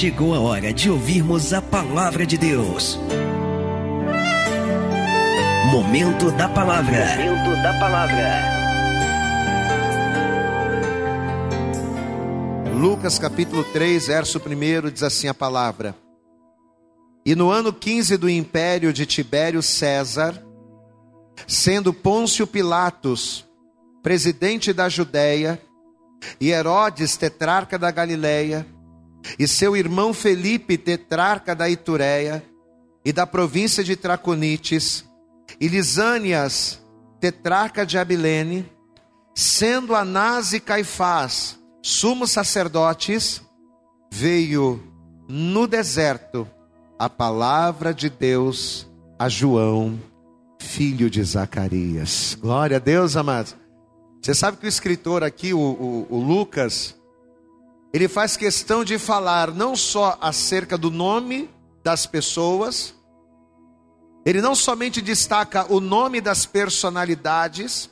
chegou a hora de ouvirmos a palavra de Deus. Momento da palavra. Momento da palavra. Lucas capítulo 3, verso 1 diz assim a palavra: E no ano 15 do império de Tibério César, sendo Pôncio Pilatos presidente da Judéia, e Herodes, tetrarca da Galileia, e seu irmão Felipe, tetrarca da Itureia e da província de Traconites, e Lisânias, tetrarca de Abilene, sendo Anás e Caifás sumos sacerdotes, veio no deserto a palavra de Deus a João, filho de Zacarias. Glória a Deus, amados. Você sabe que o escritor aqui, o, o, o Lucas, ele faz questão de falar não só acerca do nome das pessoas, ele não somente destaca o nome das personalidades,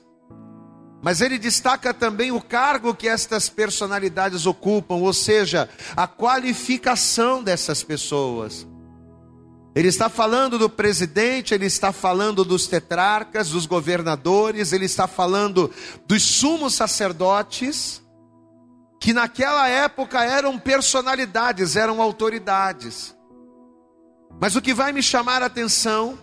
mas ele destaca também o cargo que estas personalidades ocupam, ou seja, a qualificação dessas pessoas. Ele está falando do presidente, ele está falando dos tetrarcas, dos governadores, ele está falando dos sumos sacerdotes, que naquela época eram personalidades, eram autoridades. Mas o que vai me chamar a atenção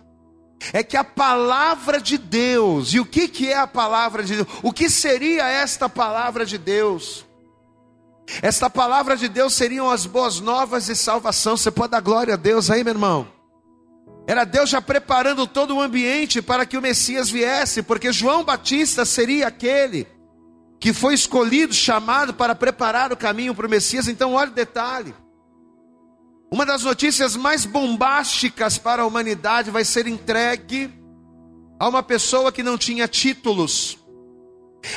é que a palavra de Deus, e o que, que é a palavra de Deus? O que seria esta palavra de Deus? Esta palavra de Deus seriam as boas novas de salvação. Você pode dar glória a Deus aí, meu irmão? Era Deus já preparando todo o ambiente para que o Messias viesse, porque João Batista seria aquele que foi escolhido, chamado para preparar o caminho para o Messias. Então, olha o detalhe. Uma das notícias mais bombásticas para a humanidade vai ser entregue a uma pessoa que não tinha títulos,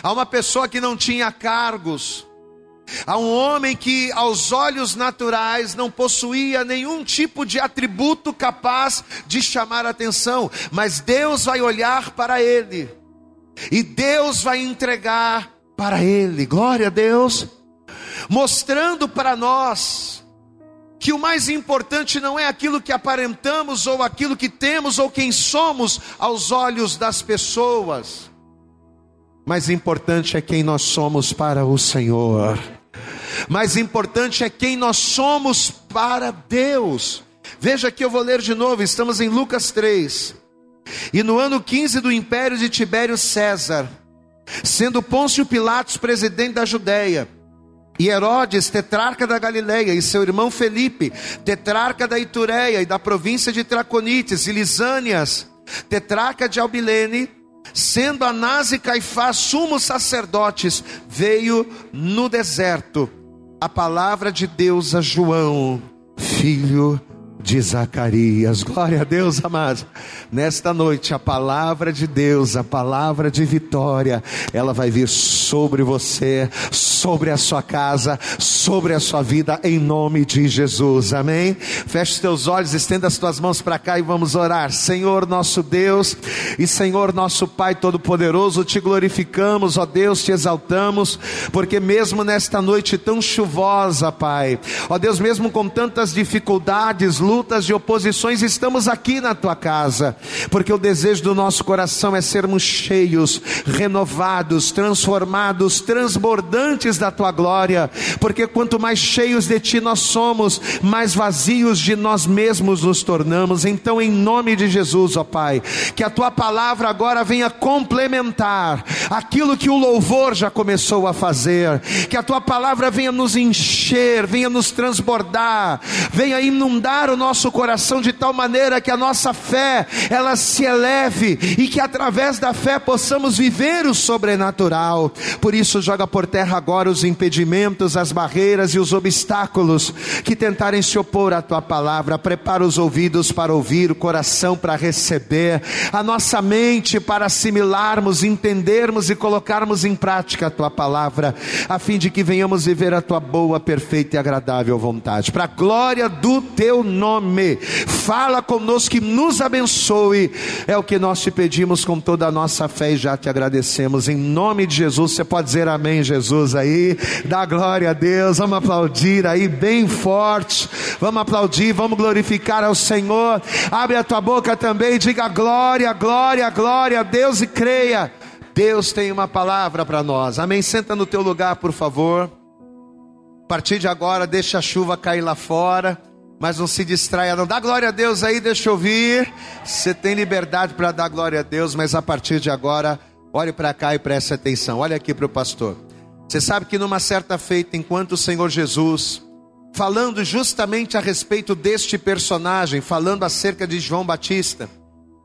a uma pessoa que não tinha cargos, a um homem que, aos olhos naturais, não possuía nenhum tipo de atributo capaz de chamar atenção, mas Deus vai olhar para ele, e Deus vai entregar para ele, glória a Deus, mostrando para nós que o mais importante não é aquilo que aparentamos, ou aquilo que temos, ou quem somos aos olhos das pessoas, mais importante é quem nós somos para o Senhor mais importante é quem nós somos para Deus. Veja que eu vou ler de novo, estamos em Lucas 3. E no ano 15 do império de Tibério César, sendo Pôncio Pilatos presidente da Judéia, e Herodes, tetrarca da Galileia, e seu irmão Felipe, tetrarca da Itureia e da província de Traconites, e Lisânias, tetrarca de Albilene, sendo Anás e Caifás sumos sacerdotes, veio no deserto a palavra de Deus a João, filho de Zacarias. Glória a Deus, amados. Nesta noite, a palavra de Deus, a palavra de vitória, ela vai vir sobre você, sobre a sua casa, sobre a sua vida, em nome de Jesus. Amém? Feche os teus olhos, estenda as tuas mãos para cá e vamos orar. Senhor nosso Deus e Senhor nosso Pai Todo-Poderoso, te glorificamos, ó Deus, te exaltamos, porque mesmo nesta noite tão chuvosa, Pai, ó Deus, mesmo com tantas dificuldades, lutas e oposições, estamos aqui na tua casa, porque o desejo do nosso coração é sermos cheios, renovados, transformados, transbordantes da tua glória, porque quanto mais cheios de ti nós somos, mais vazios de nós mesmos nos tornamos. Então, em nome de Jesus, ó Pai, que a tua palavra agora venha complementar aquilo que o louvor já começou a fazer, que a tua palavra venha nos encher, venha nos transbordar, venha inundar o nosso coração de tal maneira que a nossa fé ela se eleve e que através da fé possamos viver o sobrenatural. Por isso joga por terra agora os impedimentos, as barreiras e os obstáculos que tentarem se opor à tua palavra. Prepara os ouvidos para ouvir, o coração para receber, a nossa mente para assimilarmos, entendermos e colocarmos em prática a tua palavra, a fim de que venhamos viver a tua boa, perfeita e agradável vontade. Para a glória do teu nome nome. Fala conosco e nos abençoe. É o que nós te pedimos com toda a nossa fé e já te agradecemos. Em nome de Jesus, você pode dizer amém, Jesus aí. Dá glória a Deus. Vamos aplaudir aí bem forte. Vamos aplaudir, vamos glorificar ao Senhor. Abre a tua boca também e diga glória, glória, glória a Deus e creia. Deus tem uma palavra para nós. Amém. Senta no teu lugar, por favor. A partir de agora, deixa a chuva cair lá fora mas não se distraia, não. Dá glória a Deus aí, deixa eu ouvir. Você tem liberdade para dar glória a Deus, mas a partir de agora, olhe para cá e preste atenção. Olha aqui para o pastor. Você sabe que numa certa feita, enquanto o Senhor Jesus, falando justamente a respeito deste personagem, falando acerca de João Batista,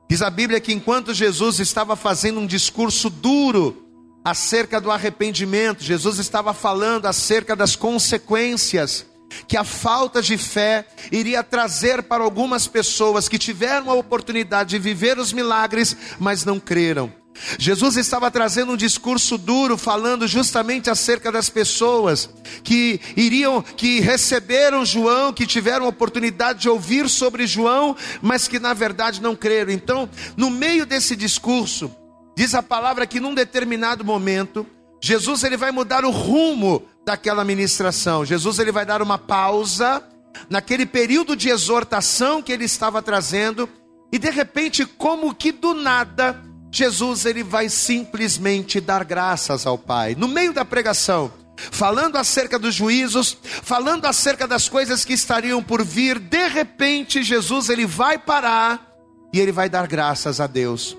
diz a Bíblia que enquanto Jesus estava fazendo um discurso duro acerca do arrependimento, Jesus estava falando acerca das consequências que a falta de fé iria trazer para algumas pessoas que tiveram a oportunidade de viver os milagres, mas não creram. Jesus estava trazendo um discurso duro, falando justamente acerca das pessoas que iriam, que receberam João, que tiveram a oportunidade de ouvir sobre João, mas que na verdade não creram. Então, no meio desse discurso, diz a palavra que num determinado momento, Jesus ele vai mudar o rumo daquela ministração. Jesus ele vai dar uma pausa naquele período de exortação que ele estava trazendo e de repente, como que do nada, Jesus ele vai simplesmente dar graças ao Pai. No meio da pregação, falando acerca dos juízos, falando acerca das coisas que estariam por vir, de repente Jesus ele vai parar e ele vai dar graças a Deus.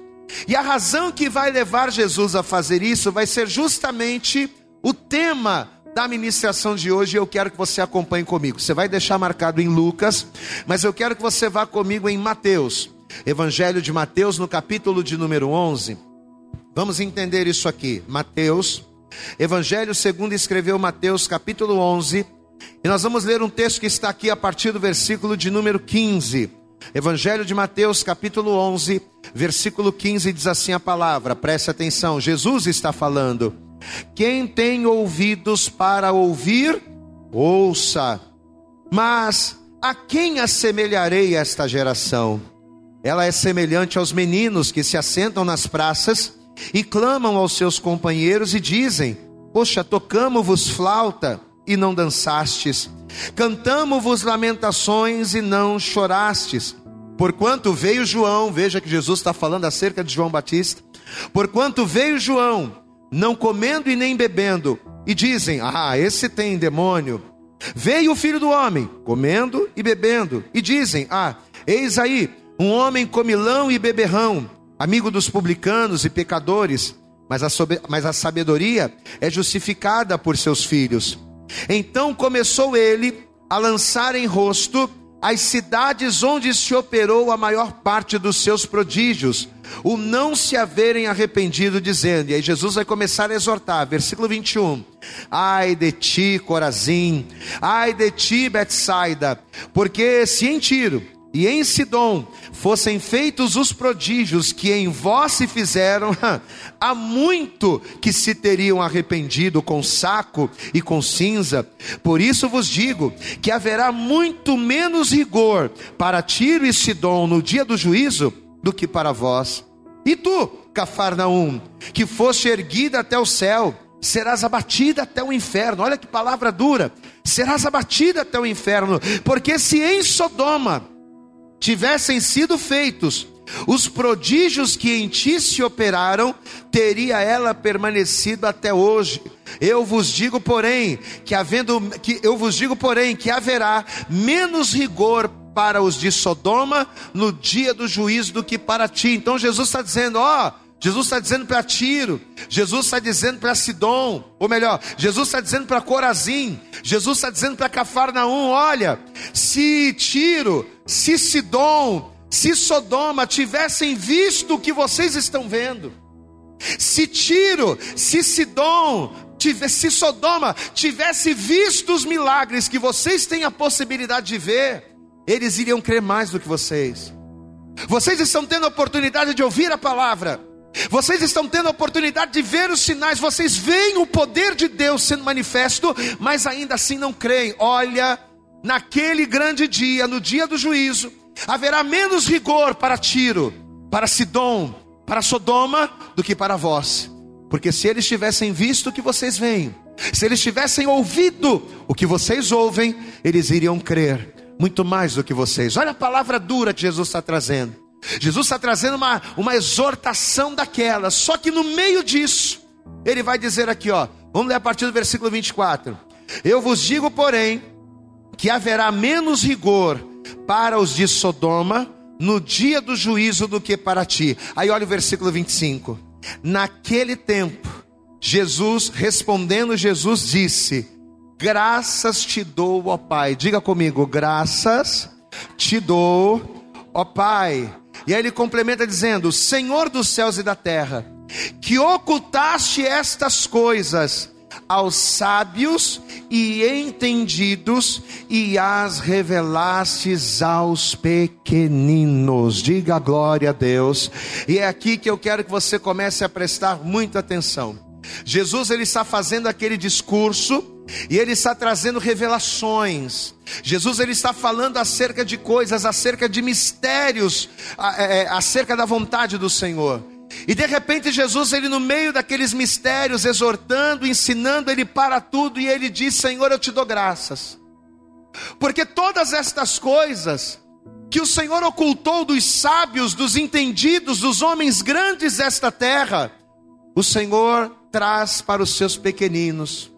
E a razão que vai levar Jesus a fazer isso vai ser justamente o tema da ministração de hoje, eu quero que você acompanhe comigo. Você vai deixar marcado em Lucas, mas eu quero que você vá comigo em Mateus. Evangelho de Mateus, no capítulo de número 11. Vamos entender isso aqui. Mateus, Evangelho segundo escreveu Mateus, capítulo 11. E nós vamos ler um texto que está aqui a partir do versículo de número 15. Evangelho de Mateus, capítulo 11, versículo 15 diz assim a palavra. Preste atenção, Jesus está falando. Quem tem ouvidos para ouvir, ouça. Mas a quem assemelharei esta geração? Ela é semelhante aos meninos que se assentam nas praças e clamam aos seus companheiros e dizem: Poxa, tocamos-vos flauta e não dançastes, cantamos-vos lamentações e não chorastes. Porquanto veio João, veja que Jesus está falando acerca de João Batista. Porquanto veio João não comendo e nem bebendo, e dizem: Ah, esse tem demônio. Veio o filho do homem, comendo e bebendo, e dizem: Ah, eis aí um homem comilão e beberrão, amigo dos publicanos e pecadores, mas a, mas a sabedoria é justificada por seus filhos. Então começou ele a lançar em rosto as cidades onde se operou a maior parte dos seus prodígios, o não se haverem arrependido, dizendo, e aí Jesus vai começar a exortar, versículo 21. Ai de ti, Corazim, ai de ti, Betsaida, porque se em Tiro e em Sidom fossem feitos os prodígios que em vós se fizeram, há muito que se teriam arrependido com saco e com cinza. Por isso vos digo que haverá muito menos rigor para Tiro e Sidom no dia do juízo do que para vós. E tu, Cafarnaum, que foste erguida até o céu, serás abatida até o inferno. Olha que palavra dura. Serás abatida até o inferno, porque se em Sodoma tivessem sido feitos os prodígios que em ti se operaram, teria ela permanecido até hoje. Eu vos digo, porém, que havendo que eu vos digo, porém, que haverá menos rigor para os de Sodoma no dia do juízo do que para ti. Então Jesus está dizendo, ó, Jesus está dizendo para Tiro, Jesus está dizendo para Sidom, ou melhor, Jesus está dizendo para Corazim, Jesus está dizendo para Cafarnaum: olha, se Tiro, se Sidom, se Sodoma tivessem visto o que vocês estão vendo, se Tiro, se Sidom, se Sodoma tivesse visto os milagres que vocês têm a possibilidade de ver, eles iriam crer mais do que vocês. Vocês estão tendo a oportunidade de ouvir a palavra. Vocês estão tendo a oportunidade de ver os sinais, vocês veem o poder de Deus sendo manifesto, mas ainda assim não creem. Olha, naquele grande dia, no dia do juízo, haverá menos rigor para Tiro, para Sidom, para Sodoma, do que para vós. Porque se eles tivessem visto o que vocês veem, se eles tivessem ouvido o que vocês ouvem, eles iriam crer muito mais do que vocês. Olha a palavra dura que Jesus está trazendo. Jesus está trazendo uma, uma exortação daquela, só que no meio disso, ele vai dizer aqui, ó, vamos ler a partir do versículo 24: Eu vos digo, porém, que haverá menos rigor para os de Sodoma no dia do juízo do que para ti. Aí olha o versículo 25. Naquele tempo, Jesus respondendo, Jesus disse: Graças te dou, ó Pai. Diga comigo, graças te dou, ó Pai. E aí ele complementa dizendo: Senhor dos céus e da terra, que ocultaste estas coisas aos sábios e entendidos e as revelastes aos pequeninos. Diga glória a Deus. E é aqui que eu quero que você comece a prestar muita atenção. Jesus ele está fazendo aquele discurso e ele está trazendo revelações. Jesus ele está falando acerca de coisas, acerca de mistérios, é, é, acerca da vontade do Senhor. E de repente Jesus, ele no meio daqueles mistérios, exortando, ensinando, ele para tudo e ele diz: Senhor, eu te dou graças. Porque todas estas coisas que o Senhor ocultou dos sábios, dos entendidos, dos homens grandes desta terra, o Senhor traz para os seus pequeninos.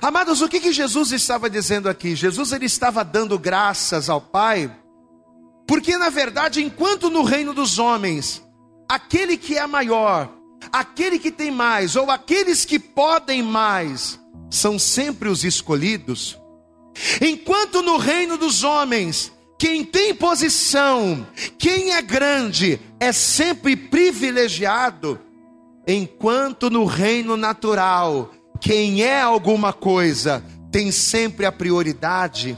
Amados, o que, que Jesus estava dizendo aqui? Jesus ele estava dando graças ao Pai, porque na verdade, enquanto no reino dos homens aquele que é maior, aquele que tem mais, ou aqueles que podem mais, são sempre os escolhidos. Enquanto no reino dos homens, quem tem posição, quem é grande, é sempre privilegiado, enquanto no reino natural, quem é alguma coisa, tem sempre a prioridade.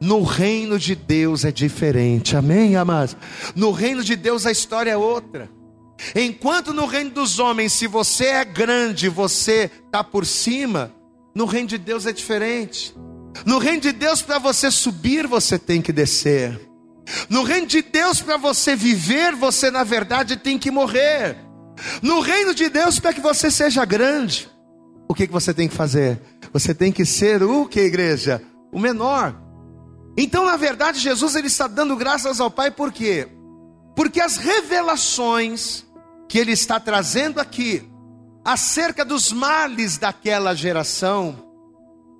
No reino de Deus é diferente, amém, amados? No reino de Deus a história é outra. Enquanto no reino dos homens, se você é grande, você está por cima, no reino de Deus é diferente. No reino de Deus, para você subir, você tem que descer. No reino de Deus, para você viver, você na verdade tem que morrer. No reino de Deus, para que você seja grande, o que, que você tem que fazer? Você tem que ser o que, igreja? O menor. Então, na verdade, Jesus ele está dando graças ao Pai por quê? Porque as revelações que ele está trazendo aqui acerca dos males daquela geração,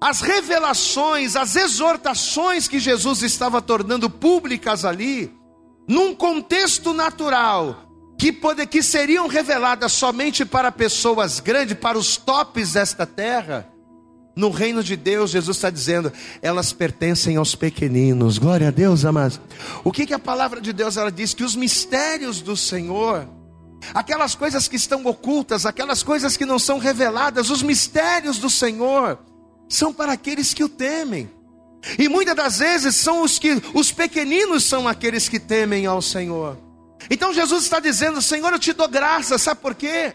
as revelações, as exortações que Jesus estava tornando públicas ali, num contexto natural, que, pode, que seriam reveladas somente para pessoas grandes, para os tops desta terra, no reino de Deus, Jesus está dizendo, elas pertencem aos pequeninos. Glória a Deus, amados. O que, que a palavra de Deus ela diz? Que os mistérios do Senhor, aquelas coisas que estão ocultas, aquelas coisas que não são reveladas, os mistérios do Senhor, são para aqueles que o temem. E muitas das vezes são os que os pequeninos são aqueles que temem ao Senhor. Então Jesus está dizendo: Senhor, eu te dou graça, sabe por quê?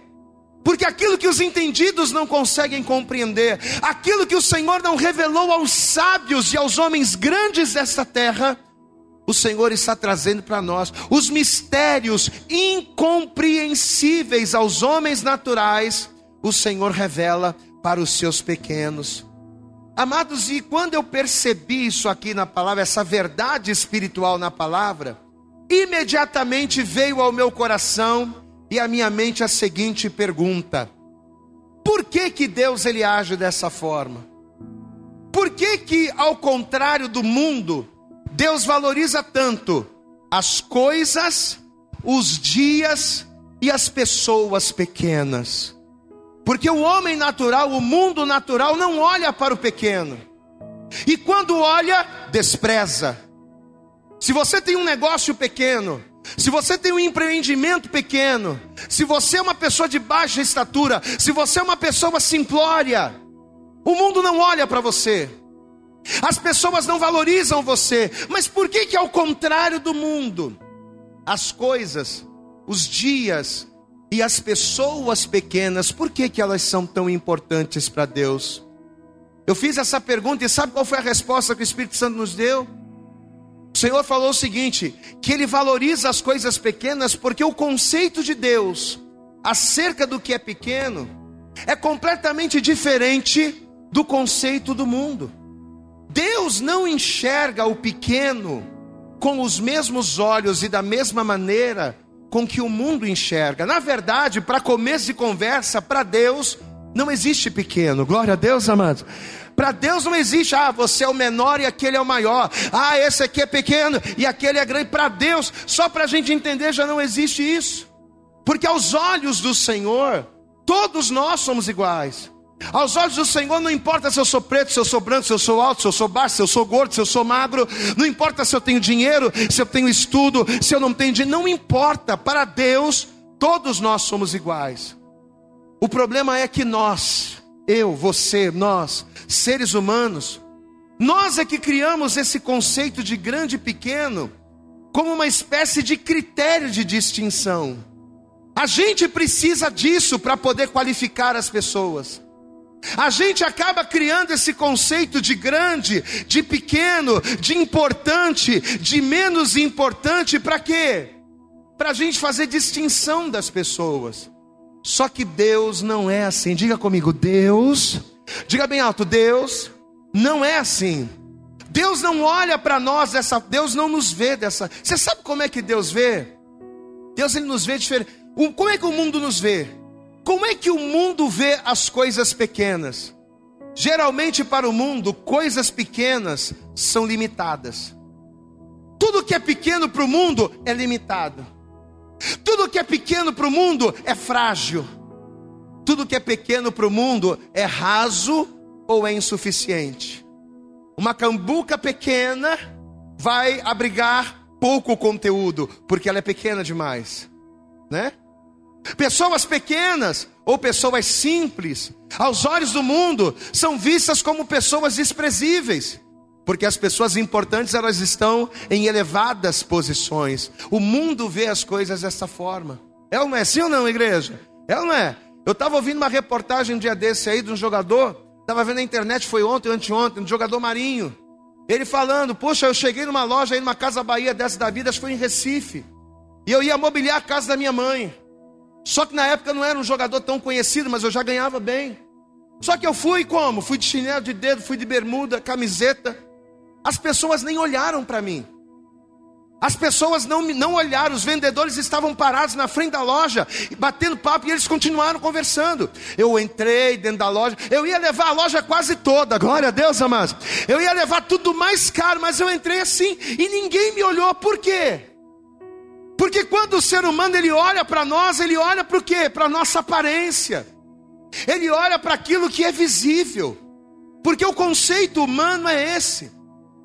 Porque aquilo que os entendidos não conseguem compreender, aquilo que o Senhor não revelou aos sábios e aos homens grandes desta terra, o Senhor está trazendo para nós os mistérios incompreensíveis aos homens naturais, o Senhor revela para os seus pequenos. Amados, e quando eu percebi isso aqui na palavra, essa verdade espiritual na palavra, imediatamente veio ao meu coração e à minha mente a seguinte pergunta: Por que que Deus ele age dessa forma? Por que que ao contrário do mundo, Deus valoriza tanto as coisas, os dias e as pessoas pequenas? Porque o homem natural, o mundo natural não olha para o pequeno. E quando olha, despreza. Se você tem um negócio pequeno, se você tem um empreendimento pequeno, se você é uma pessoa de baixa estatura, se você é uma pessoa simplória, o mundo não olha para você. As pessoas não valorizam você. Mas por que que ao contrário do mundo, as coisas, os dias e as pessoas pequenas, por que que elas são tão importantes para Deus? Eu fiz essa pergunta e sabe qual foi a resposta que o Espírito Santo nos deu? O Senhor falou o seguinte: que Ele valoriza as coisas pequenas porque o conceito de Deus acerca do que é pequeno é completamente diferente do conceito do mundo. Deus não enxerga o pequeno com os mesmos olhos e da mesma maneira com que o mundo enxerga. Na verdade, para começo de conversa, para Deus não existe pequeno. Glória a Deus, amados. Para Deus não existe, ah, você é o menor e aquele é o maior. Ah, esse aqui é pequeno e aquele é grande. Para Deus, só para a gente entender, já não existe isso. Porque aos olhos do Senhor, todos nós somos iguais. Aos olhos do Senhor não importa se eu sou preto, se eu sou branco, se eu sou alto, se eu sou baixo, se eu sou gordo, se eu sou magro, não importa se eu tenho dinheiro, se eu tenho estudo, se eu não tenho dinheiro, não importa. Para Deus, todos nós somos iguais. O problema é que nós, eu, você, nós, seres humanos, nós é que criamos esse conceito de grande e pequeno como uma espécie de critério de distinção. A gente precisa disso para poder qualificar as pessoas. A gente acaba criando esse conceito de grande, de pequeno, de importante, de menos importante, para quê? Para a gente fazer distinção das pessoas. Só que Deus não é assim. Diga comigo, Deus, diga bem alto, Deus não é assim. Deus não olha para nós dessa, Deus não nos vê dessa. Você sabe como é que Deus vê? Deus ele nos vê diferente. Como é que o mundo nos vê? Como é que o mundo vê as coisas pequenas? Geralmente, para o mundo, coisas pequenas são limitadas. Tudo que é pequeno para o mundo é limitado. Tudo que é pequeno para o mundo é frágil. Tudo que é pequeno para o mundo é raso ou é insuficiente. Uma cambuca pequena vai abrigar pouco conteúdo, porque ela é pequena demais, né? Pessoas pequenas ou pessoas simples, aos olhos do mundo, são vistas como pessoas desprezíveis, porque as pessoas importantes elas estão em elevadas posições. O mundo vê as coisas dessa forma. É ou não é? Sim ou não, igreja? É ou não é? Eu estava ouvindo uma reportagem um dia desse aí de um jogador, estava vendo na internet, foi ontem ou anteontem, um jogador marinho. Ele falando, poxa, eu cheguei numa loja aí, numa casa Bahia dessa da vida, acho que foi em Recife. E eu ia mobiliar a casa da minha mãe. Só que na época não era um jogador tão conhecido, mas eu já ganhava bem. Só que eu fui como? Fui de chinelo de dedo, fui de bermuda, camiseta. As pessoas nem olharam para mim. As pessoas não, não olharam, os vendedores estavam parados na frente da loja, batendo papo, e eles continuaram conversando. Eu entrei dentro da loja, eu ia levar a loja quase toda, glória a Deus, amados. Eu ia levar tudo mais caro, mas eu entrei assim, e ninguém me olhou, por quê? Porque quando o ser humano ele olha para nós, ele olha para o quê? Para a nossa aparência. Ele olha para aquilo que é visível. Porque o conceito humano é esse.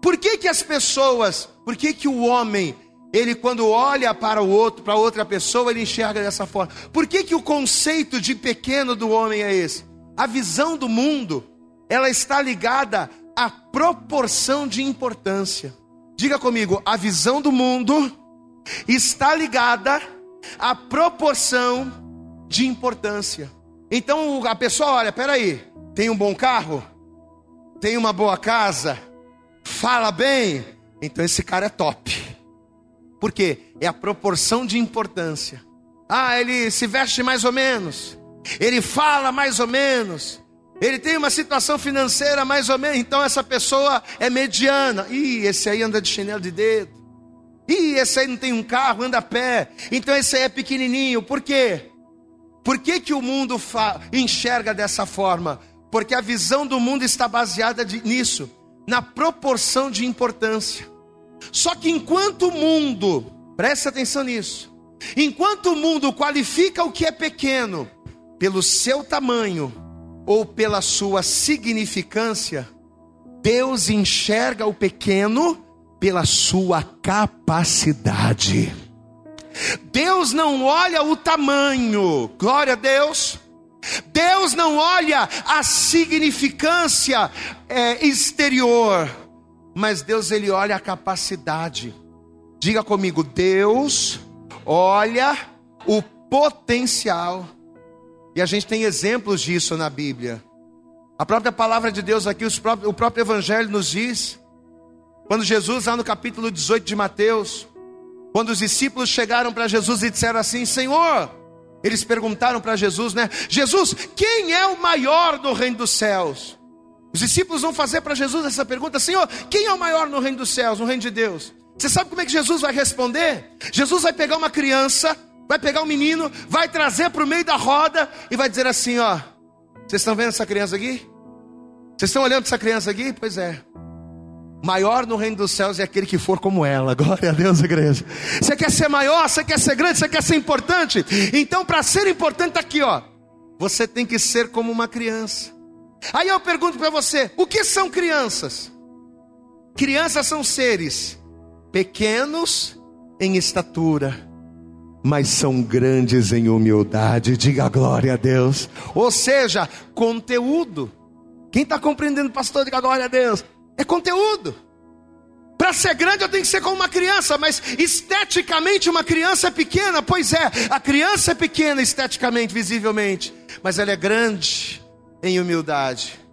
Por que, que as pessoas, por que, que o homem, ele quando olha para o outro, para outra pessoa, ele enxerga dessa forma? Por que, que o conceito de pequeno do homem é esse? A visão do mundo, ela está ligada à proporção de importância. Diga comigo, a visão do mundo está ligada à proporção de importância. Então a pessoa olha, peraí, tem um bom carro, tem uma boa casa, fala bem, então esse cara é top. Por quê? É a proporção de importância. Ah, ele se veste mais ou menos, ele fala mais ou menos, ele tem uma situação financeira mais ou menos, então essa pessoa é mediana. Ih, esse aí anda de chinelo de dedo. Ih, esse aí não tem um carro, anda a pé. Então esse aí é pequenininho. Por quê? Por que, que o mundo enxerga dessa forma? Porque a visão do mundo está baseada de, nisso, na proporção de importância. Só que enquanto o mundo, preste atenção nisso, enquanto o mundo qualifica o que é pequeno pelo seu tamanho ou pela sua significância, Deus enxerga o pequeno pela sua capacidade. Deus não olha o tamanho, glória a Deus. Deus não olha a significância é, exterior, mas Deus ele olha a capacidade. Diga comigo, Deus olha o potencial. E a gente tem exemplos disso na Bíblia. A própria palavra de Deus aqui, o próprio Evangelho nos diz, quando Jesus, lá no capítulo 18 de Mateus, quando os discípulos chegaram para Jesus e disseram assim: Senhor, eles perguntaram para Jesus, né? Jesus, quem é o maior no reino dos céus? Os discípulos vão fazer para Jesus essa pergunta: Senhor, quem é o maior no reino dos céus, no reino de Deus? Você sabe como é que Jesus vai responder? Jesus vai pegar uma criança, vai pegar um menino, vai trazer para o meio da roda e vai dizer assim: Ó, vocês estão vendo essa criança aqui? Vocês estão olhando essa criança aqui? Pois é. Maior no reino dos céus é aquele que for como ela. Glória a Deus, igreja. Você quer ser maior, você quer ser grande, você quer ser importante. Então, para ser importante, está aqui, ó. Você tem que ser como uma criança. Aí eu pergunto para você: o que são crianças? Crianças são seres pequenos em estatura, mas são grandes em humildade. Diga glória a Deus. Ou seja, conteúdo. Quem está compreendendo, pastor? Diga glória a Deus. É conteúdo. Para ser grande eu tenho que ser como uma criança, mas esteticamente uma criança é pequena, pois é, a criança é pequena esteticamente, visivelmente, mas ela é grande em humildade.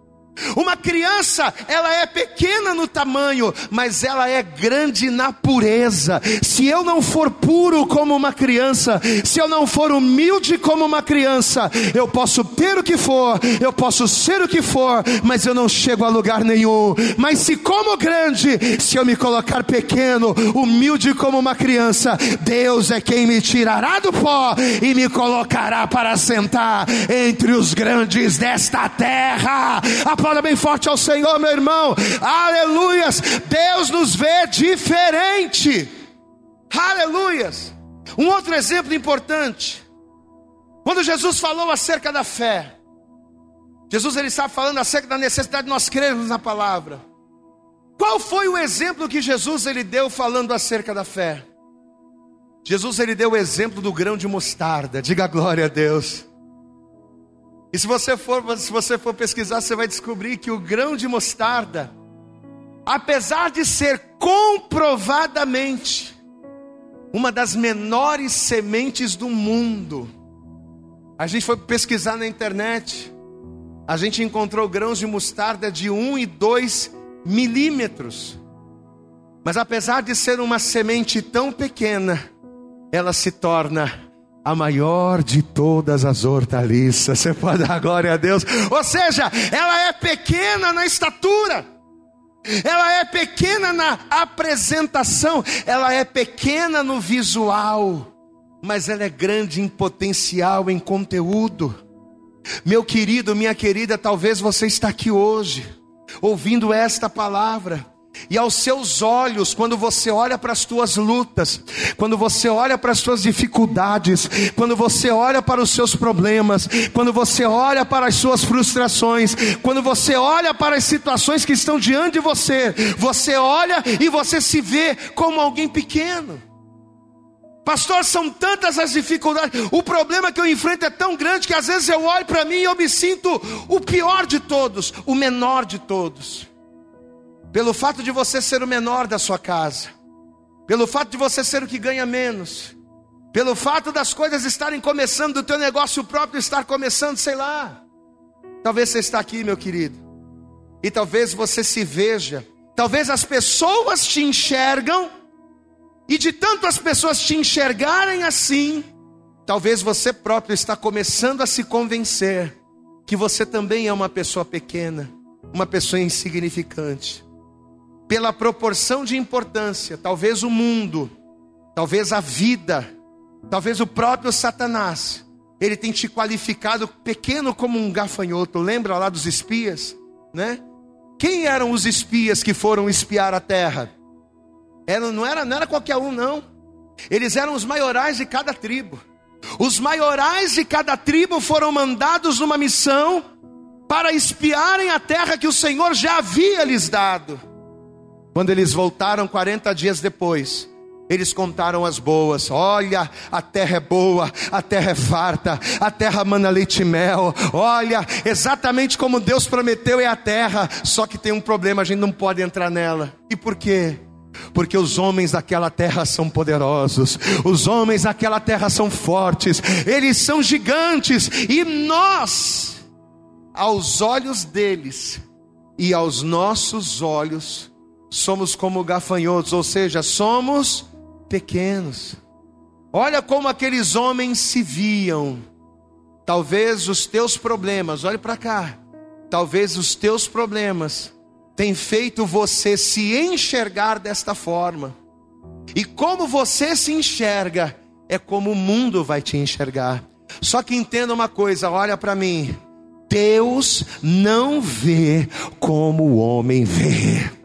Uma criança, ela é pequena no tamanho, mas ela é grande na pureza. Se eu não for puro como uma criança, se eu não for humilde como uma criança, eu posso ter o que for, eu posso ser o que for, mas eu não chego a lugar nenhum. Mas se como grande, se eu me colocar pequeno, humilde como uma criança, Deus é quem me tirará do pó e me colocará para sentar entre os grandes desta terra. A Aplauda bem forte ao Senhor, meu irmão. Aleluias. Deus nos vê diferente. Aleluias. Um outro exemplo importante. Quando Jesus falou acerca da fé, Jesus ele estava falando acerca da necessidade de nós crermos na palavra. Qual foi o exemplo que Jesus ele deu falando acerca da fé? Jesus ele deu o exemplo do grão de mostarda. Diga glória a Deus. E se você for, se você for pesquisar, você vai descobrir que o grão de mostarda, apesar de ser comprovadamente uma das menores sementes do mundo, a gente foi pesquisar na internet, a gente encontrou grãos de mostarda de 1 e 2 milímetros. Mas apesar de ser uma semente tão pequena, ela se torna a maior de todas as hortaliças. Você pode dar glória a Deus. Ou seja, ela é pequena na estatura. Ela é pequena na apresentação, ela é pequena no visual, mas ela é grande em potencial, em conteúdo. Meu querido, minha querida, talvez você está aqui hoje, ouvindo esta palavra, e aos seus olhos, quando você olha para as tuas lutas, quando você olha para as suas dificuldades, quando você olha para os seus problemas, quando você olha para as suas frustrações, quando você olha para as situações que estão diante de você, você olha e você se vê como alguém pequeno. Pastor, são tantas as dificuldades. O problema que eu enfrento é tão grande que às vezes eu olho para mim e eu me sinto o pior de todos, o menor de todos pelo fato de você ser o menor da sua casa, pelo fato de você ser o que ganha menos, pelo fato das coisas estarem começando, do teu negócio próprio estar começando, sei lá. Talvez você está aqui, meu querido, e talvez você se veja, talvez as pessoas te enxergam, e de tanto as pessoas te enxergarem assim, talvez você próprio está começando a se convencer que você também é uma pessoa pequena, uma pessoa insignificante pela proporção de importância, talvez o mundo, talvez a vida, talvez o próprio Satanás, ele tem te qualificado pequeno como um gafanhoto. Lembra lá dos espias, né? Quem eram os espias que foram espiar a terra? Era, não, era, não era qualquer um, não. Eles eram os maiorais de cada tribo. Os maiorais de cada tribo foram mandados numa missão para espiarem a terra que o Senhor já havia lhes dado. Quando eles voltaram 40 dias depois, eles contaram as boas. Olha, a terra é boa, a terra é farta, a terra mana leite e mel. Olha, exatamente como Deus prometeu é a terra. Só que tem um problema, a gente não pode entrar nela. E por quê? Porque os homens daquela terra são poderosos, os homens daquela terra são fortes, eles são gigantes, e nós aos olhos deles e aos nossos olhos, somos como gafanhotos, ou seja, somos pequenos. Olha como aqueles homens se viam. Talvez os teus problemas, olhe para cá. Talvez os teus problemas tenham feito você se enxergar desta forma. E como você se enxerga, é como o mundo vai te enxergar. Só que entenda uma coisa, olha para mim. Deus não vê como o homem vê.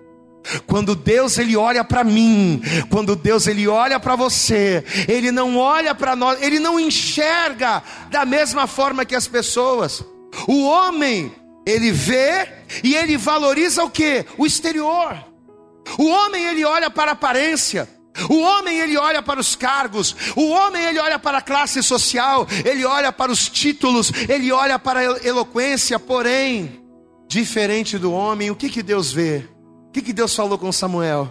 Quando Deus ele olha para mim, quando Deus ele olha para você, ele não olha para nós, ele não enxerga da mesma forma que as pessoas. O homem, ele vê e ele valoriza o que? O exterior. O homem ele olha para a aparência. O homem ele olha para os cargos, o homem ele olha para a classe social, ele olha para os títulos, ele olha para a eloquência, porém, diferente do homem, o que que Deus vê? Que que Deus falou com Samuel?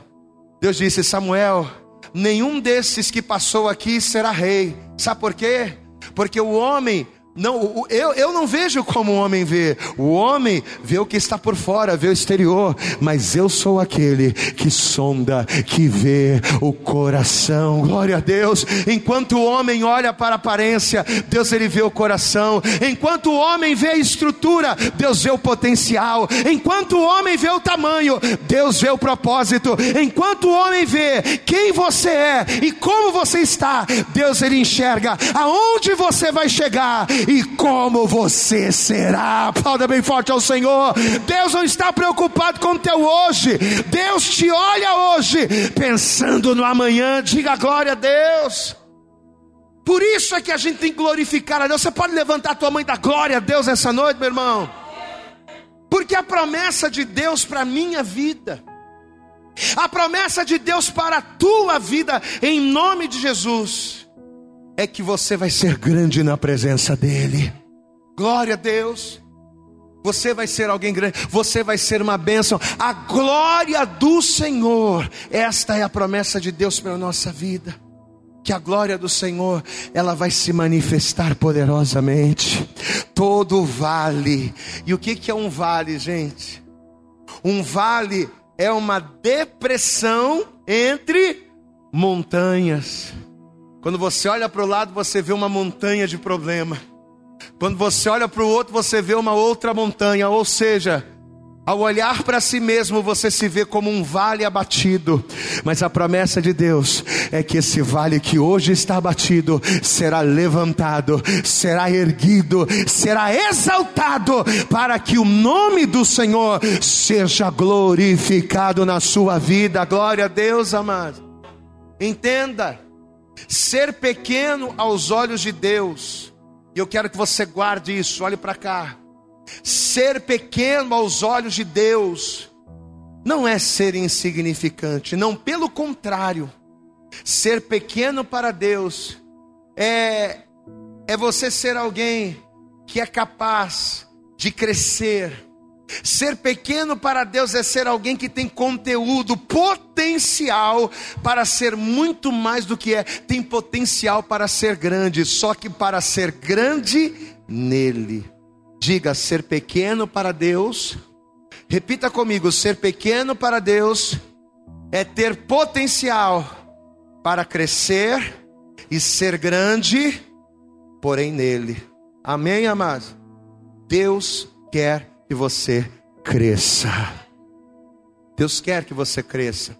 Deus disse: Samuel, nenhum desses que passou aqui será rei. Sabe por quê? Porque o homem não, eu, eu não vejo como o homem vê. O homem vê o que está por fora, vê o exterior. Mas eu sou aquele que sonda, que vê o coração. Glória a Deus. Enquanto o homem olha para a aparência, Deus ele vê o coração. Enquanto o homem vê a estrutura, Deus vê o potencial. Enquanto o homem vê o tamanho, Deus vê o propósito. Enquanto o homem vê quem você é e como você está, Deus ele enxerga aonde você vai chegar e como você será. Aplauda bem forte ao Senhor. Deus não está preocupado com o teu hoje, Deus te olha hoje, pensando no amanhã. Diga glória a Deus. Por isso é que a gente tem que glorificar a Deus. Você pode levantar a tua mãe da glória a Deus essa noite, meu irmão? Porque a promessa de Deus para a minha vida, a promessa de Deus para a tua vida, em nome de Jesus, é que você vai ser grande na presença dEle. Glória a Deus. Você vai ser alguém grande, você vai ser uma bênção. A glória do Senhor, esta é a promessa de Deus para a nossa vida. Que a glória do Senhor, ela vai se manifestar poderosamente. Todo vale. E o que, que é um vale, gente? Um vale é uma depressão entre montanhas. Quando você olha para o lado, você vê uma montanha de problema. Quando você olha para o outro, você vê uma outra montanha. Ou seja, ao olhar para si mesmo, você se vê como um vale abatido, mas a promessa de Deus é que esse vale que hoje está abatido será levantado, será erguido, será exaltado, para que o nome do Senhor seja glorificado na sua vida. Glória a Deus, amado. Entenda Ser pequeno aos olhos de Deus, e eu quero que você guarde isso, olhe para cá. Ser pequeno aos olhos de Deus não é ser insignificante, não, pelo contrário. Ser pequeno para Deus é é você ser alguém que é capaz de crescer, Ser pequeno para Deus é ser alguém que tem conteúdo, potencial para ser muito mais do que é, tem potencial para ser grande, só que para ser grande nele. Diga ser pequeno para Deus. Repita comigo: ser pequeno para Deus é ter potencial para crescer e ser grande, porém nele. Amém, amados? Deus quer que você cresça. Deus quer que você cresça.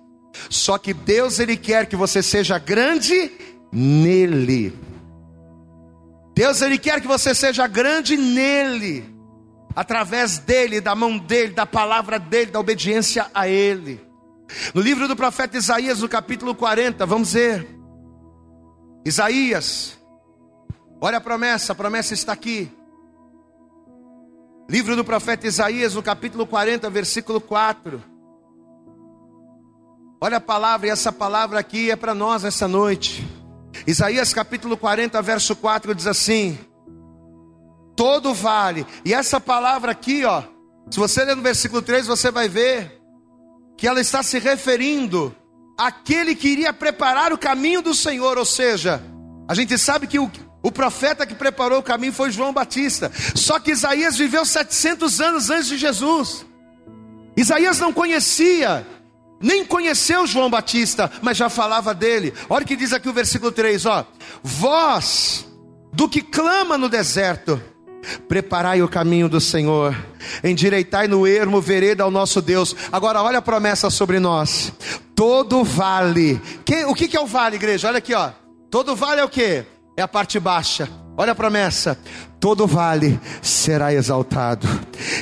Só que Deus ele quer que você seja grande nele. Deus ele quer que você seja grande nele. Através dele, da mão dele, da palavra dele, da obediência a ele. No livro do profeta Isaías, no capítulo 40, vamos ver. Isaías, olha a promessa, a promessa está aqui. Livro do profeta Isaías, no capítulo 40, versículo 4. Olha a palavra, e essa palavra aqui é para nós essa noite. Isaías capítulo 40, verso 4 diz assim: Todo vale, e essa palavra aqui, ó, se você ler no versículo 3, você vai ver que ela está se referindo àquele que iria preparar o caminho do Senhor, ou seja, a gente sabe que o, O profeta que preparou o caminho foi João Batista. Só que Isaías viveu 700 anos antes de Jesus. Isaías não conhecia, nem conheceu João Batista, mas já falava dele. Olha o que diz aqui o versículo 3, ó. Voz do que clama no deserto, preparai o caminho do Senhor, endireitai no ermo vereda ao nosso Deus. Agora olha a promessa sobre nós. Todo vale. o que, que é o vale, igreja? Olha aqui, ó. Todo vale é o que? É a parte baixa. Olha a promessa: todo vale será exaltado,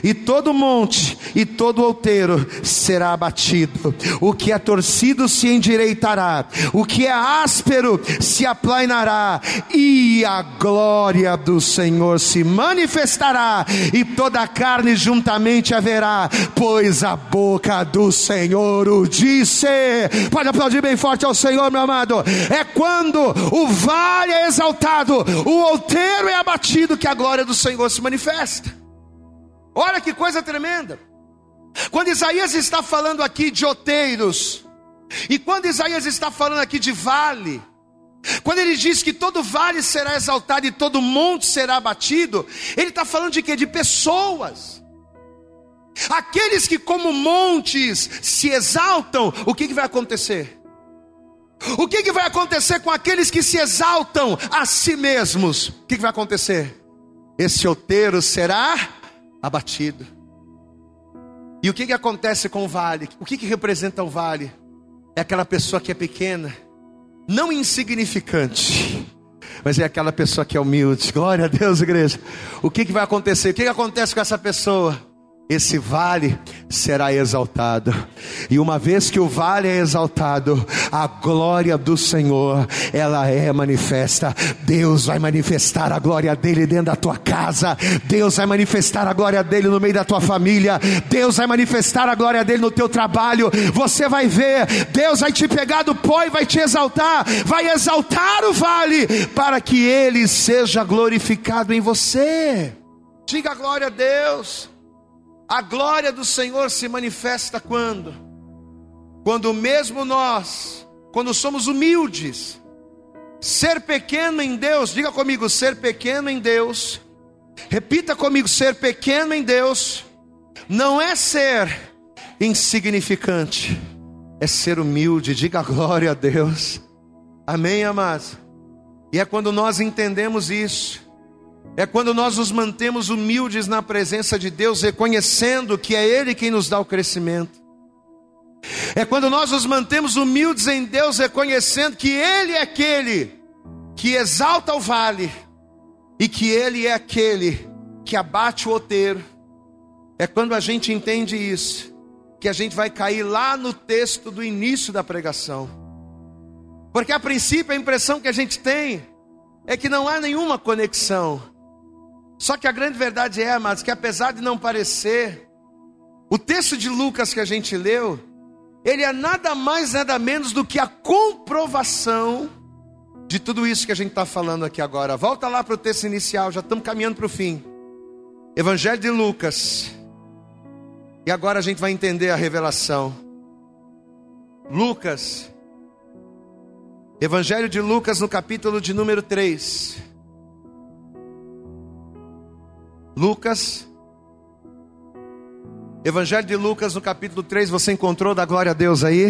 e todo monte e todo outeiro será abatido. O que é torcido se endireitará, o que é áspero se aplainará, e a glória do Senhor se manifestará, e toda a carne juntamente haverá, pois a boca do Senhor o disse. Pode aplaudir bem forte ao Senhor, meu amado. É quando o vale é exaltado, o outeiro é abatido, que a glória do Senhor se manifesta. Olha que coisa tremenda. Quando Isaías está falando aqui de outeiros, e quando Isaías está falando aqui de vale, quando ele diz que todo vale será exaltado e todo monte será abatido, ele está falando de quê? De pessoas. Aqueles que, como montes, se exaltam, o que, que vai acontecer? O que, que vai acontecer com aqueles que se exaltam a si mesmos? O que, que vai acontecer? Esse outeiro será abatido. E o que, que acontece com o vale? O que, que representa o vale? É aquela pessoa que é pequena, não insignificante, mas é aquela pessoa que é humilde. Glória a Deus, igreja. O que, que vai acontecer? O que, que acontece com essa pessoa? Esse vale será exaltado. E uma vez que o vale é exaltado, a glória do Senhor, ela é manifesta. Deus vai manifestar a glória dele dentro da tua casa. Deus vai manifestar a glória dele no meio da tua família. Deus vai manifestar a glória dele no teu trabalho. Você vai ver, Deus vai te pegar do pó e vai te exaltar, vai exaltar o vale para que ele seja glorificado em você. Diga glória a Deus. A glória do Senhor se manifesta quando? Quando mesmo nós, quando somos humildes, ser pequeno em Deus, diga comigo, ser pequeno em Deus, repita comigo, ser pequeno em Deus, não é ser insignificante, é ser humilde, diga glória a Deus, amém, amados? E é quando nós entendemos isso, é quando nós nos mantemos humildes na presença de Deus, reconhecendo que é Ele quem nos dá o crescimento. É quando nós nos mantemos humildes em Deus, reconhecendo que Ele é aquele que exalta o vale e que Ele é aquele que abate o outeiro. É quando a gente entende isso, que a gente vai cair lá no texto do início da pregação. Porque a princípio a impressão que a gente tem é que não há nenhuma conexão só que a grande verdade é, amados, que apesar de não parecer, o texto de Lucas que a gente leu, ele é nada mais, nada menos do que a comprovação de tudo isso que a gente está falando aqui agora. Volta lá para o texto inicial, já estamos caminhando para o fim. Evangelho de Lucas. E agora a gente vai entender a revelação. Lucas. Evangelho de Lucas, no capítulo de número 3. Lucas, Evangelho de Lucas, no capítulo 3, você encontrou da glória a Deus aí?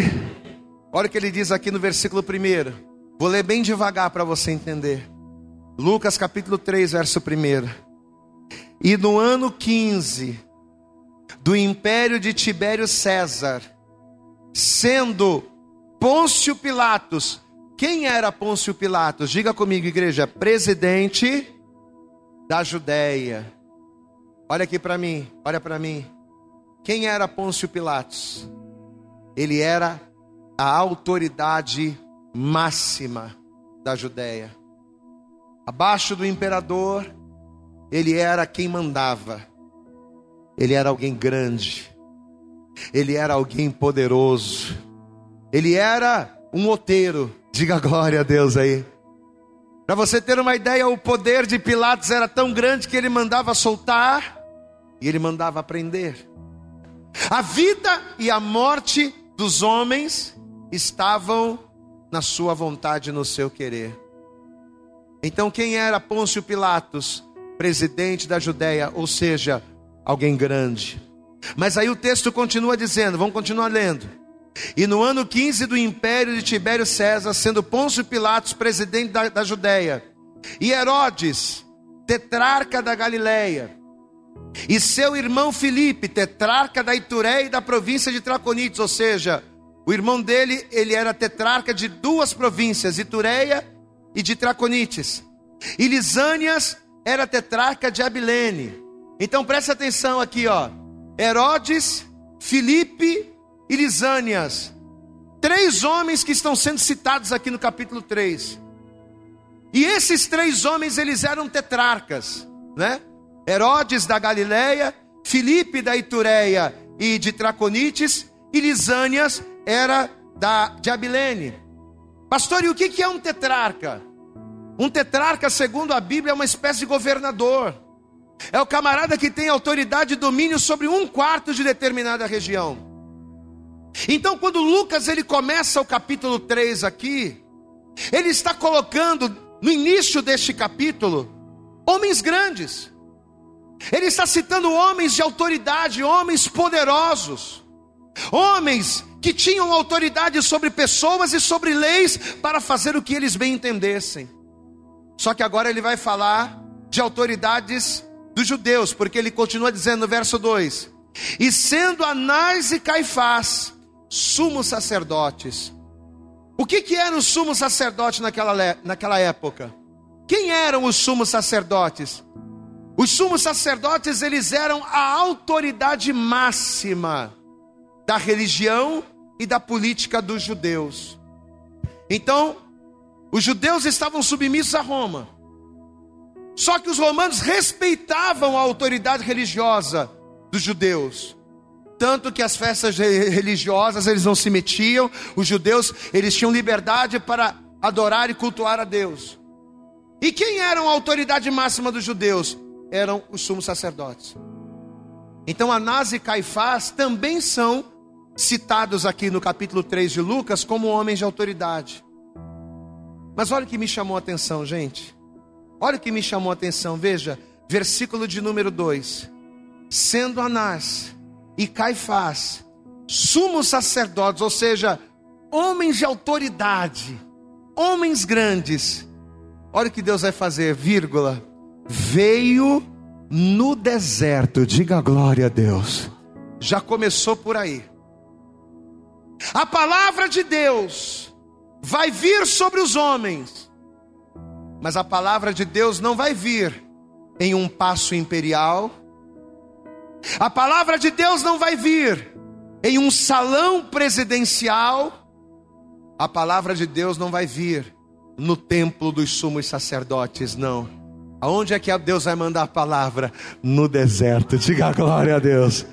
Olha o que ele diz aqui no versículo 1. Vou ler bem devagar para você entender. Lucas capítulo 3, verso 1. E no ano 15 do império de Tibério César, sendo Pôncio Pilatos, quem era Pôncio Pilatos? Diga comigo, igreja, presidente da Judéia. Olha aqui para mim, olha para mim. Quem era Pôncio Pilatos? Ele era a autoridade máxima da Judéia. Abaixo do imperador, ele era quem mandava. Ele era alguém grande. Ele era alguém poderoso. Ele era um oteiro. Diga glória a Deus aí. Para você ter uma ideia, o poder de Pilatos era tão grande que ele mandava soltar e ele mandava prender. A vida e a morte dos homens estavam na sua vontade, no seu querer. Então, quem era Pôncio Pilatos? Presidente da Judéia, ou seja, alguém grande. Mas aí o texto continua dizendo, vamos continuar lendo. E no ano 15 do império de Tibério César, sendo Pôncio Pilatos presidente da, da Judéia, e Herodes, tetrarca da Galileia, e seu irmão Filipe, tetrarca da Itureia e da província de Traconites, ou seja, o irmão dele, ele era tetrarca de duas províncias, Itureia e de Traconites. E Lisânias era tetrarca de Abilene. Então preste atenção aqui, ó. Herodes, Filipe e Lisânias. Três homens que estão sendo citados aqui no capítulo 3. E esses três homens, eles eram tetrarcas, né? Herodes da Galileia, Filipe da Itureia e de Traconites, e Lisânias era da, de Abilene. Pastor, e o que é um tetrarca? Um tetrarca, segundo a Bíblia, é uma espécie de governador. É o camarada que tem autoridade e domínio sobre um quarto de determinada região. Então, quando Lucas ele começa o capítulo 3 aqui, ele está colocando no início deste capítulo homens grandes. Ele está citando homens de autoridade, homens poderosos, homens que tinham autoridade sobre pessoas e sobre leis para fazer o que eles bem entendessem. Só que agora ele vai falar de autoridades dos judeus, porque ele continua dizendo no verso 2: E sendo Anás e Caifás sumos sacerdotes. O que, que era o sumo sacerdote naquela, naquela época? Quem eram os sumos sacerdotes? Os sumos sacerdotes, eles eram a autoridade máxima da religião e da política dos judeus. Então, os judeus estavam submissos a Roma. Só que os romanos respeitavam a autoridade religiosa dos judeus. Tanto que as festas religiosas eles não se metiam, os judeus eles tinham liberdade para adorar e cultuar a Deus. E quem eram a autoridade máxima dos judeus? Eram os sumos sacerdotes. Então Anás e Caifás também são citados aqui no capítulo 3 de Lucas como homens de autoridade. Mas olha o que me chamou a atenção, gente. Olha o que me chamou a atenção, veja, versículo de número 2. Sendo Anás e Caifás sumos sacerdotes, ou seja, homens de autoridade, homens grandes. Olha o que Deus vai fazer, vírgula. Veio no deserto, diga glória a Deus. Já começou por aí. A palavra de Deus vai vir sobre os homens, mas a palavra de Deus não vai vir em um passo imperial. A palavra de Deus não vai vir em um salão presidencial. A palavra de Deus não vai vir no templo dos sumos sacerdotes, não Aonde é que Deus vai mandar a palavra? No deserto. Diga glória a Deus.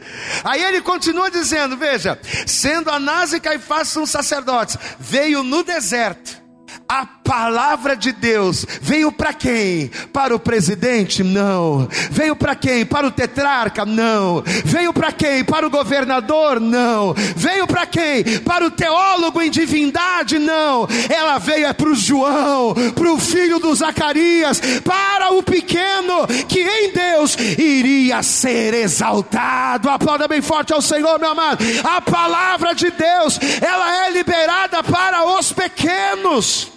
Aí ele continua dizendo: Veja, sendo Anás e Caifás são sacerdotes, veio no deserto a palavra de Deus veio para quem? Para o presidente? Não. Veio para quem? Para o tetrarca? Não. Veio para quem? Para o governador? Não. Veio para quem? Para o teólogo em divindade? Não. Ela veio é para o João, para o filho do Zacarias, para o pequeno que em Deus iria ser exaltado. Aplauda bem forte ao Senhor, meu amado. A palavra de Deus, ela é liberada para os pequenos.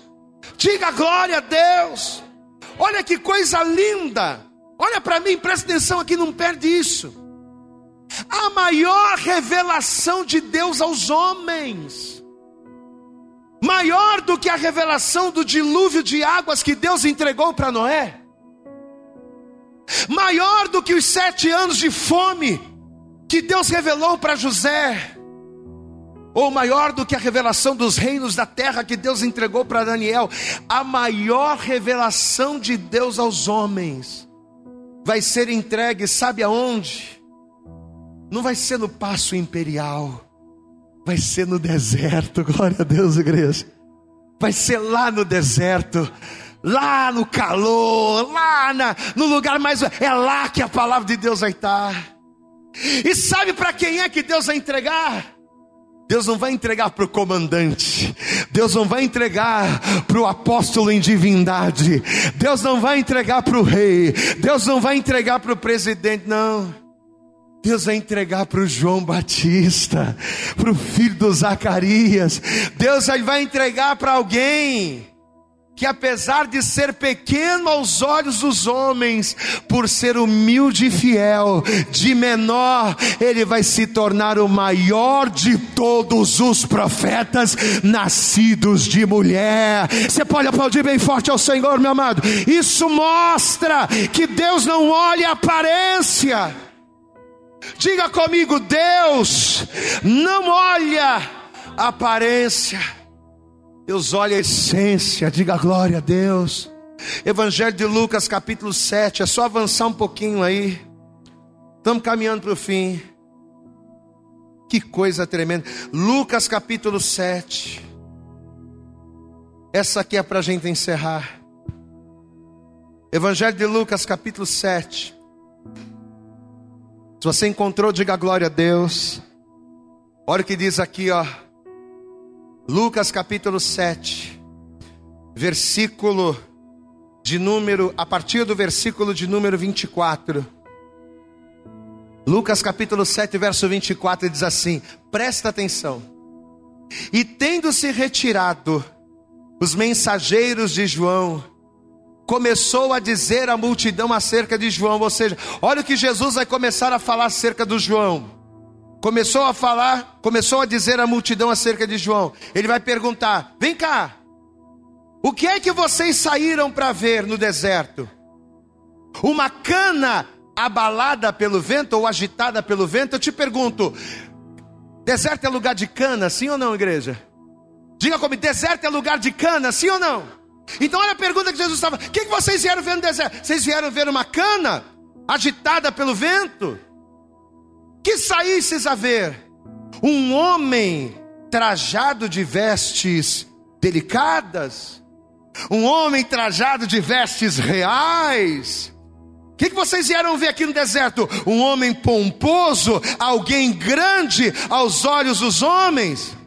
Diga glória a Deus. Olha que coisa linda. Olha para mim, presta atenção aqui, não perde isso. A maior revelação de Deus aos homens, maior do que a revelação do dilúvio de águas que Deus entregou para Noé, maior do que os sete anos de fome que Deus revelou para José, ou maior do que a revelação dos reinos da terra que Deus entregou para Daniel, a maior revelação de Deus aos homens vai ser entregue, sabe aonde? Não vai ser no passo imperial, vai ser no deserto, glória a Deus, igreja. Vai ser lá no deserto, lá no calor, lá na, no lugar mais. É lá que a palavra de Deus vai estar. E sabe para quem é que Deus vai entregar? Deus não vai entregar para o comandante, Deus não vai entregar para o apóstolo em divindade, Deus não vai entregar para o rei, Deus não vai entregar para o presidente, não. Deus vai entregar para o João Batista, para o filho do Zacarias, Deus vai entregar para alguém que apesar de ser pequeno aos olhos dos homens, por ser humilde e fiel, de menor, ele vai se tornar o maior de todos os profetas nascidos de mulher. Você pode aplaudir bem forte ao Senhor, meu amado. Isso mostra que Deus não olha a aparência. Diga comigo, Deus não olha a aparência. Deus olha a essência, diga glória a Deus. Evangelho de Lucas, capítulo 7, é só avançar um pouquinho aí. Estamos caminhando para o fim. Que coisa tremenda. Lucas, capítulo 7. Essa aqui é para a gente encerrar. Evangelho de Lucas, capítulo 7. Se você encontrou, diga glória a Deus. Olha o que diz aqui, ó. Lucas capítulo 7, versículo de número, a partir do versículo de número 24. Lucas capítulo 7, verso 24 diz assim: presta atenção. E tendo se retirado os mensageiros de João, começou a dizer à multidão acerca de João, ou seja, olha o que Jesus vai começar a falar acerca do João começou a falar, começou a dizer à multidão acerca de João. Ele vai perguntar: Vem cá, o que é que vocês saíram para ver no deserto? Uma cana abalada pelo vento ou agitada pelo vento? Eu te pergunto: deserto é lugar de cana, sim ou não, igreja? Diga comigo: deserto é lugar de cana, sim ou não? Então, olha a pergunta que Jesus estava: O que, que vocês vieram ver no deserto? Vocês vieram ver uma cana agitada pelo vento? Que saísses a ver um homem trajado de vestes delicadas, um homem trajado de vestes reais. O que, que vocês vieram ver aqui no deserto? Um homem pomposo, alguém grande aos olhos dos homens.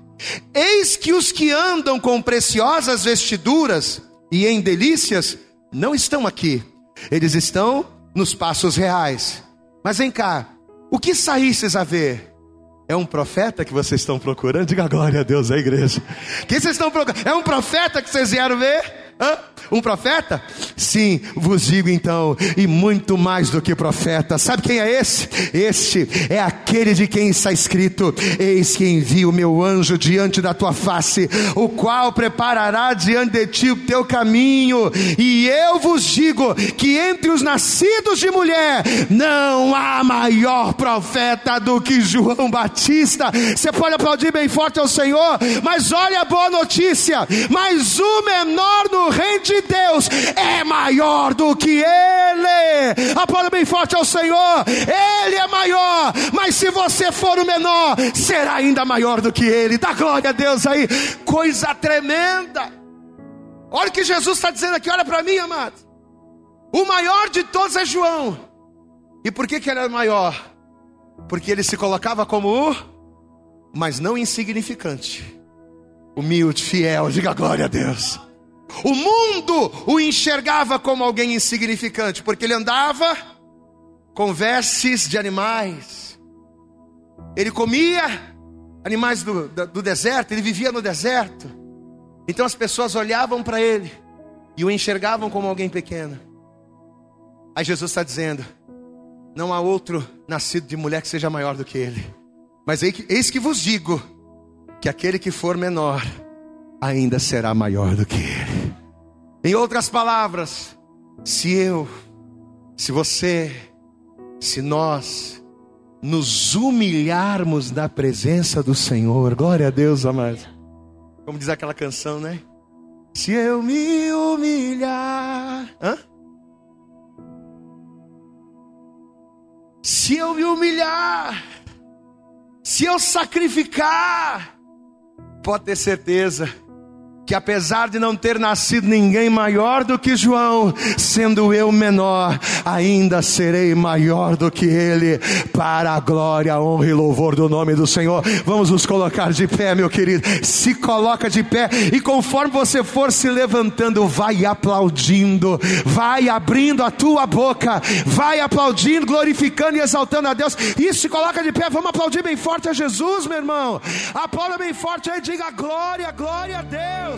Eis que os que andam com preciosas vestiduras e em delícias não estão aqui, eles estão nos passos reais. Mas vem cá, o que saísses a ver? É um profeta que vocês estão procurando? Diga glória a Deus, a igreja. Quem vocês estão procurando? É um profeta que vocês vieram ver? Hã? Um profeta? Sim, vos digo então, e muito mais do que profeta. Sabe quem é esse? Este é aquele de quem está escrito: Eis que envio o meu anjo diante da tua face, o qual preparará diante de ti o teu caminho. E eu vos digo que entre os nascidos de mulher não há maior profeta do que João Batista. Você pode aplaudir bem forte ao Senhor, mas olha a boa notícia: mas o menor no reino de Deus é maior do que Ele. Aplauda bem forte ao Senhor. Ele é maior, mas se você for o menor, será ainda maior do que Ele. Dá glória a Deus aí. Coisa tremenda. Olha o que Jesus está dizendo aqui, olha para mim, amado. O maior de todos é João. E por que, que ele era maior? Porque ele se colocava como o, mas não insignificante, humilde, fiel, diga glória a Deus. O mundo o enxergava como alguém insignificante, porque ele andava com vestes de animais, ele comia animais do, do deserto, ele vivia no deserto. Então as pessoas olhavam para ele e o enxergavam como alguém pequeno. Aí Jesus está dizendo: não há outro nascido de mulher que seja maior do que ele. Mas eis que vos digo que aquele que for menor ainda será maior do que ele. Em outras palavras, se eu, se você, se nós nos humilharmos na presença do Senhor, glória a Deus, amados. Como diz aquela canção, né? Se eu me humilhar, hã? Se eu me humilhar, se eu sacrificar, pode ter certeza que apesar de não ter nascido ninguém maior do que João, sendo eu menor, ainda serei maior do que ele, para a glória, honra e louvor do nome do Senhor. Vamos nos colocar de pé, meu querido. Se coloca de pé e conforme você for se levantando, vai aplaudindo, vai abrindo a tua boca, vai aplaudindo, glorificando e exaltando a Deus. Isso se coloca de pé, vamos aplaudir bem forte a Jesus, meu irmão. Aplauda bem forte aí, diga glória, glória a Deus.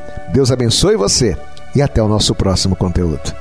Deus abençoe você e até o nosso próximo conteúdo.